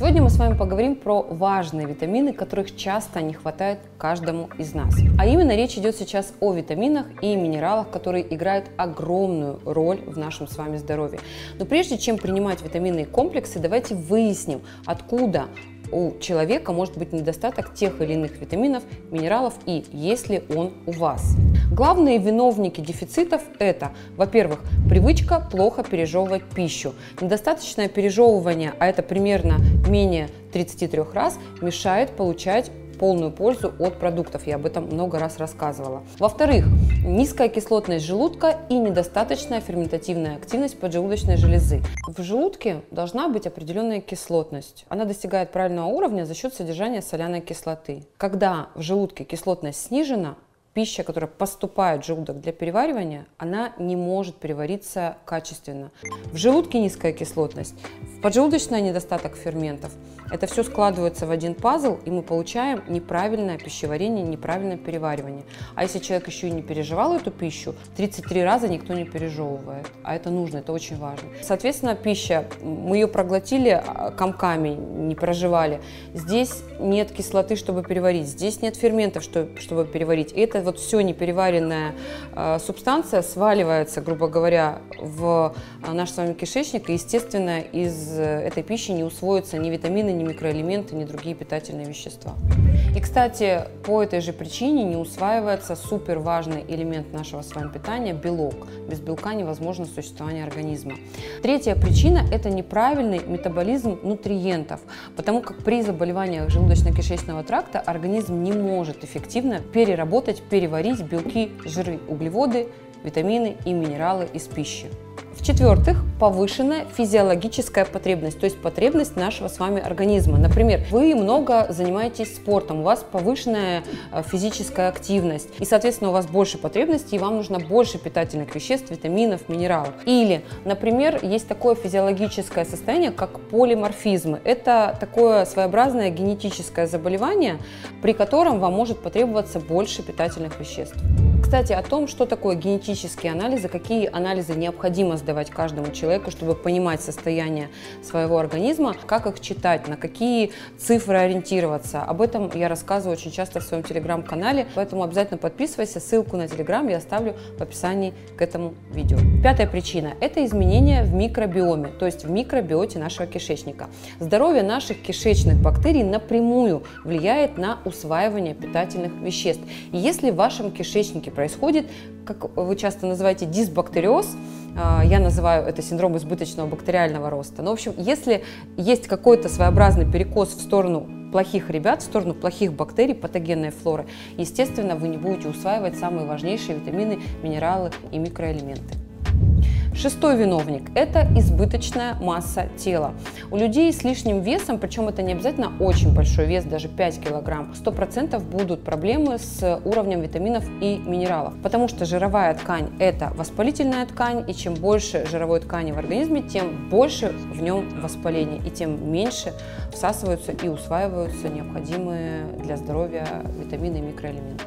Сегодня мы с вами поговорим про важные витамины, которых часто не хватает каждому из нас. А именно речь идет сейчас о витаминах и минералах, которые играют огромную роль в нашем с вами здоровье. Но прежде чем принимать витаминные комплексы, давайте выясним, откуда у человека может быть недостаток тех или иных витаминов, минералов и есть ли он у вас. Главные виновники дефицитов это, во-первых, привычка плохо пережевывать пищу. Недостаточное пережевывание, а это примерно менее 33 раз, мешает получать полную пользу от продуктов. Я об этом много раз рассказывала. Во-вторых, низкая кислотность желудка и недостаточная ферментативная активность поджелудочной железы. В желудке должна быть определенная кислотность. Она достигает правильного уровня за счет содержания соляной кислоты. Когда в желудке кислотность снижена, пища, которая поступает в желудок для переваривания, она не может перевариться качественно. В желудке низкая кислотность, в поджелудочной недостаток ферментов. Это все складывается в один пазл, и мы получаем неправильное пищеварение, неправильное переваривание. А если человек еще и не переживал эту пищу, 33 раза никто не пережевывает. А это нужно, это очень важно. Соответственно, пища, мы ее проглотили а, комками, не проживали. Здесь нет кислоты, чтобы переварить, здесь нет ферментов, чтобы переварить. Это вот все непереваренная э, субстанция сваливается, грубо говоря, в э, наш с вами кишечник, и, естественно, из э, этой пищи не усвоятся ни витамины, ни микроэлементы, ни другие питательные вещества. И, кстати, по этой же причине не усваивается супер важный элемент нашего с вами питания – белок. Без белка невозможно существование организма. Третья причина – это неправильный метаболизм нутриентов, потому как при заболеваниях желудочно-кишечного тракта организм не может эффективно переработать переварить белки, жиры, углеводы, витамины и минералы из пищи. В-четвертых, повышенная физиологическая потребность, то есть потребность нашего с вами организма. Например, вы много занимаетесь спортом, у вас повышенная э, физическая активность, и, соответственно, у вас больше потребностей, и вам нужно больше питательных веществ, витаминов, минералов. Или, например, есть такое физиологическое состояние, как полиморфизмы. Это такое своеобразное генетическое заболевание, при котором вам может потребоваться больше питательных веществ. Кстати, о том, что такое генетические анализы, какие анализы необходимо сдавать каждому человеку, чтобы понимать состояние своего организма, как их читать, на какие цифры ориентироваться. Об этом я рассказываю очень часто в своем телеграм-канале, поэтому обязательно подписывайся. Ссылку на телеграм я оставлю в описании к этому видео. Пятая причина – это изменения в микробиоме, то есть в микробиоте нашего кишечника. Здоровье наших кишечных бактерий напрямую влияет на усваивание питательных веществ. И если в вашем кишечнике происходит, как вы часто называете, дисбактериоз, а, я называю это синдром избыточного бактериального роста. Но, ну, в общем, если есть какой-то своеобразный перекос в сторону плохих ребят, в сторону плохих бактерий, патогенной флоры, естественно, вы не будете усваивать самые важнейшие витамины, минералы и микроэлементы. Шестой виновник – это избыточная масса тела. У людей с лишним весом, причем это не обязательно очень большой вес, даже 5 килограмм, 100% будут проблемы с уровнем витаминов и минералов, потому что жировая ткань – это воспалительная ткань, и чем больше жировой ткани в организме, тем больше в нем воспаления, и тем меньше всасываются и усваиваются необходимые для здоровья витамины и микроэлементы.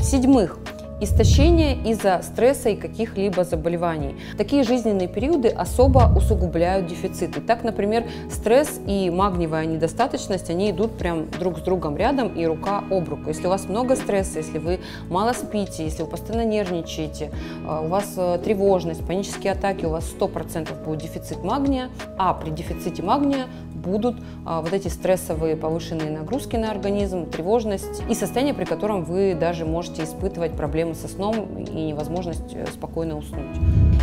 В-седьмых, Истощение из-за стресса и каких-либо заболеваний. Такие жизненные периоды особо усугубляют дефициты. Так, например, стресс и магниевая недостаточность, они идут прям друг с другом рядом и рука об руку. Если у вас много стресса, если вы мало спите, если вы постоянно нервничаете, а, у вас э, тревожность, панические атаки, у вас 100% будет дефицит магния, а при дефиците магния будут а, вот эти стрессовые повышенные нагрузки на организм, тревожность и состояние, при котором вы даже можете испытывать проблемы со сном и невозможность э, спокойно уснуть.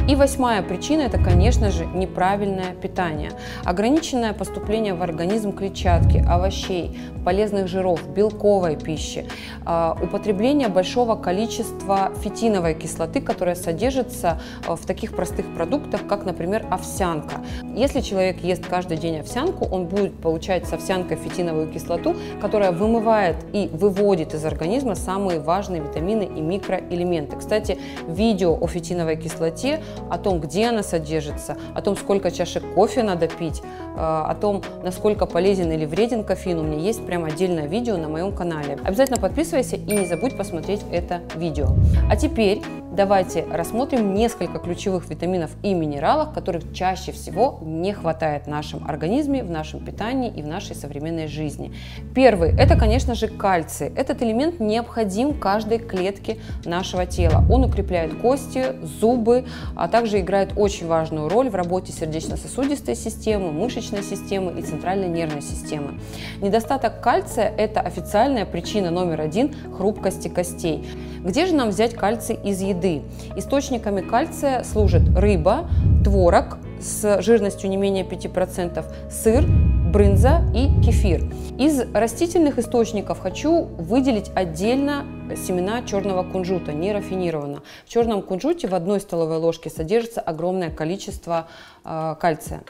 И восьмая причина – это, конечно же, неправильное питание. Ограниченное поступление в организм клетчатки, овощей, полезных жиров, белковой пищи, а, употребление большого количества фитиновой кислоты, которая содержится а, в таких простых продуктах, как, например, овсянка. Если человек ест каждый день овсянку, он будет получать с овсянкой фитиновую кислоту, которая вымывает и выводит из организма самые важные витамины и микроэлементы. Кстати, видео о фитиновой кислоте о том, где она содержится, о том, сколько чашек кофе надо пить, э, о том, насколько полезен или вреден кофеин, у меня есть прям отдельное видео на моем канале. Обязательно подписывайся и не забудь посмотреть это видео. А теперь давайте рассмотрим несколько ключевых витаминов и минералов, которых чаще всего не хватает в нашем организме, в нашем нашем питании и в нашей современной жизни. Первый – это, конечно же, кальций. Этот элемент необходим каждой клетке нашего тела. Он укрепляет кости, зубы, а также играет очень важную роль в работе сердечно-сосудистой системы, мышечной системы и центральной нервной системы. Недостаток кальция – это официальная причина номер один хрупкости костей. Где же нам взять кальций из еды? Источниками кальция служат рыба, творог с жирностью не менее 5%, сыр, брынза и кефир. Из растительных источников хочу выделить отдельно семена черного кунжута, не рафинированно. В черном кунжуте в одной столовой ложке содержится огромное количество э, кальция.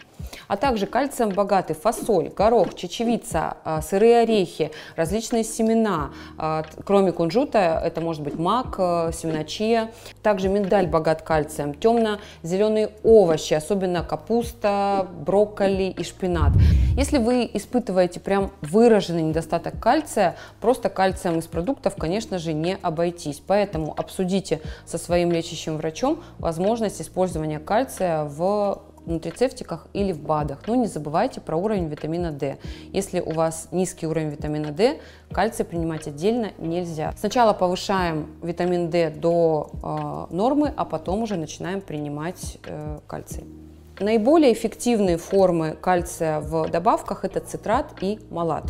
А также кальцием богаты фасоль, горох, чечевица, э, сырые орехи, различные семена. Э, кроме кунжута это может быть мак, э, семена чия. Также миндаль богат кальцием, темно-зеленые овощи, особенно капуста, брокколи и шпинат. Если вы испытываете прям выраженный недостаток кальция, просто кальцием из продуктов, конечно же, не обойтись. Поэтому обсудите со своим лечащим врачом возможность использования кальция в нутрицептиках или в БАДах. Но не забывайте про уровень витамина D. Если у вас низкий уровень витамина D, кальций принимать отдельно нельзя. Сначала повышаем витамин D до э, нормы, а потом уже начинаем принимать э, кальций. Наиболее эффективные формы кальция в добавках это цитрат и малат.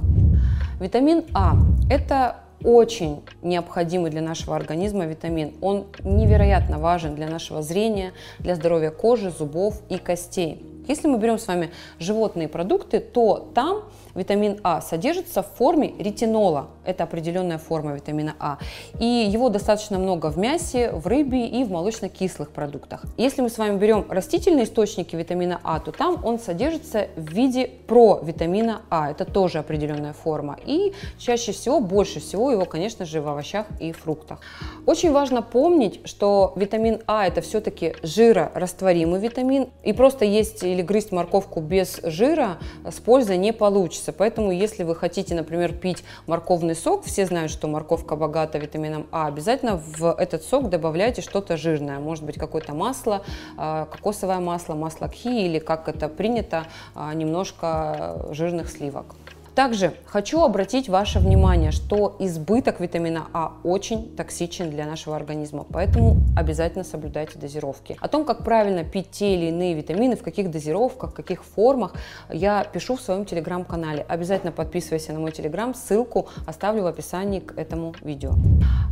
Витамин А – это очень необходимый для нашего организма витамин. Он невероятно важен для нашего зрения, для здоровья кожи, зубов и костей. Если мы берем с вами животные продукты, то там витамин А содержится в форме ретинола. Это определенная форма витамина А. И его достаточно много в мясе, в рыбе и в молочно-кислых продуктах. Если мы с вами берем растительные источники витамина А, то там он содержится в виде провитамина А. Это тоже определенная форма. И чаще всего, больше всего его, конечно же, в овощах и фруктах. Очень важно помнить, что витамин А это все-таки жирорастворимый витамин. И просто есть или грызть морковку без жира с пользой не получится получится. Поэтому, если вы хотите, например, пить морковный сок, все знают, что морковка богата витамином А, обязательно в этот сок добавляйте что-то жирное. Может быть, какое-то масло, а, кокосовое масло, масло кхи или, как это принято, а, немножко жирных сливок. Также хочу обратить ваше внимание, что избыток витамина А очень токсичен для нашего организма, поэтому обязательно соблюдайте дозировки. О том, как правильно пить те или иные витамины, в каких дозировках, в каких формах, я пишу в своем телеграм-канале. Обязательно подписывайся на мой телеграм, ссылку оставлю в описании к этому видео.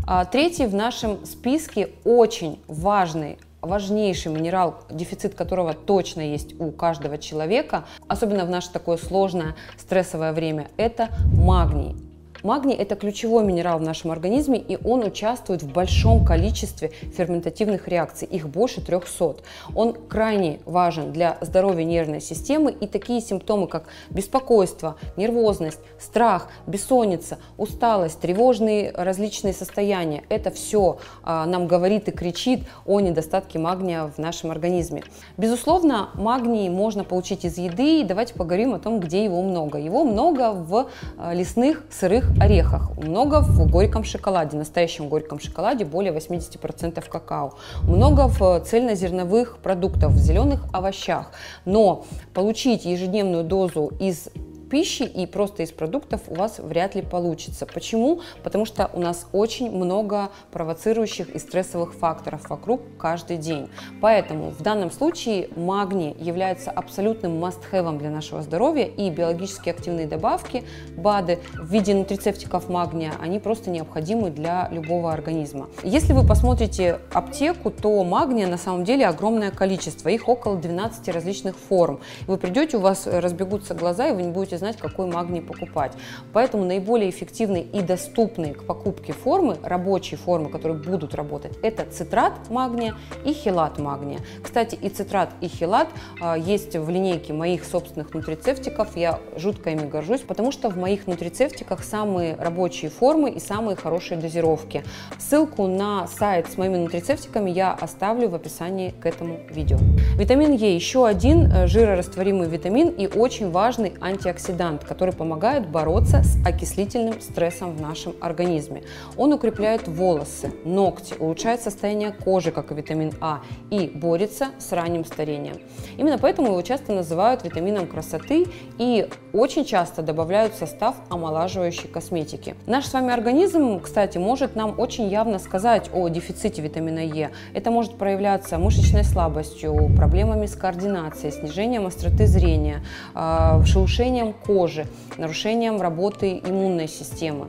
А, третий в нашем списке очень важный важнейший минерал, дефицит которого точно есть у каждого человека, особенно в наше такое сложное стрессовое время, это магний. Магний – это ключевой минерал в нашем организме, и он участвует в большом количестве ферментативных реакций, их больше 300. Он крайне важен для здоровья нервной системы, и такие симптомы, как беспокойство, нервозность, страх, бессонница, усталость, тревожные различные состояния – это все а, нам говорит и кричит о недостатке магния в нашем организме. Безусловно, магний можно получить из еды, и давайте поговорим о том, где его много. Его много в а, лесных сырых орехах, много в горьком шоколаде, настоящем горьком шоколаде более 80% какао, много в цельнозерновых продуктах, в зеленых овощах. Но получить ежедневную дозу из пищи и просто из продуктов у вас вряд ли получится. Почему? Потому что у нас очень много провоцирующих и стрессовых факторов вокруг каждый день. Поэтому в данном случае магний является абсолютным must-have для нашего здоровья и биологически активные добавки, БАДы в виде нутрицептиков магния, они просто необходимы для любого организма. Если вы посмотрите аптеку, то магния на самом деле огромное количество, их около 12 различных форм. Вы придете, у вас разбегутся глаза, и вы не будете знать, какой магний покупать. Поэтому наиболее эффективные и доступные к покупке формы, рабочие формы, которые будут работать, это цитрат магния и хилат магния. Кстати, и цитрат, и хилат а, есть в линейке моих собственных нутрицептиков. Я жутко ими горжусь, потому что в моих нутрицептиках самые рабочие формы и самые хорошие дозировки. Ссылку на сайт с моими нутрицептиками я оставлю в описании к этому видео. Витамин Е еще один э, жирорастворимый витамин и очень важный антиоксидант антиоксидант, который помогает бороться с окислительным стрессом в нашем организме. Он укрепляет волосы, ногти, улучшает состояние кожи, как и витамин А, и борется с ранним старением. Именно поэтому его часто называют витамином красоты и очень часто добавляют в состав омолаживающей косметики. Наш с вами организм, кстати, может нам очень явно сказать о дефиците витамина Е. Это может проявляться мышечной слабостью, проблемами с координацией, снижением остроты зрения, а, шелушением кожи, нарушением работы иммунной системы.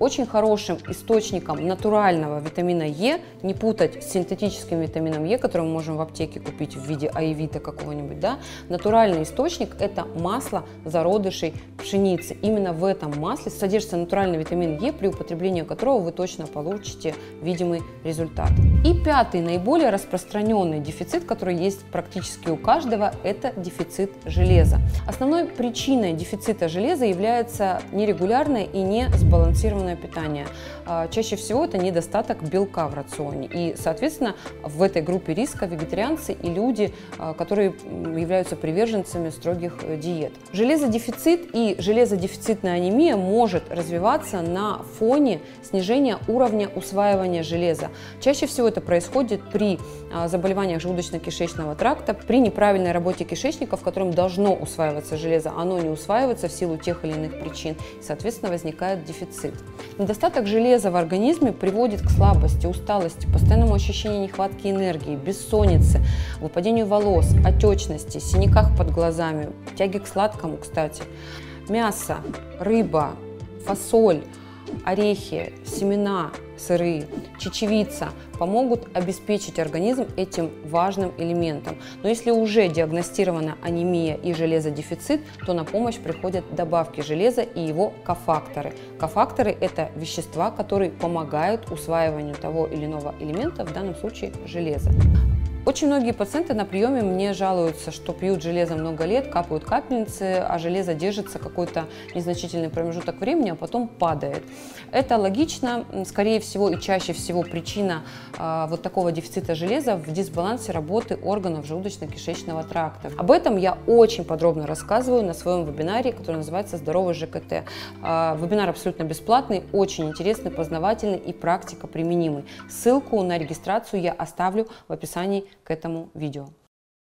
Очень хорошим источником натурального витамина Е, не путать с синтетическим витамином Е, который мы можем в аптеке купить в виде аевита какого-нибудь, да, натуральный источник – это масло зародышей пшеницы. Именно в этом масле содержится натуральный витамин Е, при употреблении которого вы точно получите видимый результат. И пятый, наиболее распространенный дефицит, который есть практически у каждого, это дефицит железа. Основной причиной дефицита железа является нерегулярное и не сбалансированное полноценное питание. А, чаще всего это недостаток белка в рационе. И, соответственно, в этой группе риска вегетарианцы и люди, а, которые являются приверженцами строгих э, диет. Железодефицит и железодефицитная анемия может развиваться на фоне снижения уровня усваивания железа. Чаще всего это происходит при а, заболеваниях желудочно-кишечного тракта, при неправильной работе кишечника, в котором должно усваиваться железо, оно не усваивается в силу тех или иных причин, и, соответственно, возникает дефицит. Недостаток железа в организме приводит к слабости, усталости, постоянному ощущению нехватки энергии, бессоннице, выпадению волос, отечности, синяках под глазами, тяге к сладкому, кстати. Мясо, рыба, фасоль, орехи, семена, сыры, чечевица помогут обеспечить организм этим важным элементом. Но если уже диагностирована анемия и железодефицит, то на помощь приходят добавки железа и его кофакторы. Кофакторы – это вещества, которые помогают усваиванию того или иного элемента, в данном случае железа. Очень многие пациенты на приеме мне жалуются, что пьют железо много лет, капают капельницы, а железо держится какой-то незначительный промежуток времени, а потом падает. Это логично, скорее всего и чаще всего причина э, вот такого дефицита железа в дисбалансе работы органов желудочно-кишечного тракта. Об этом я очень подробно рассказываю на своем вебинаре, который называется «Здоровый ЖКТ». Э, вебинар абсолютно бесплатный, очень интересный, познавательный и практика применимый. Ссылку на регистрацию я оставлю в описании к этому видео.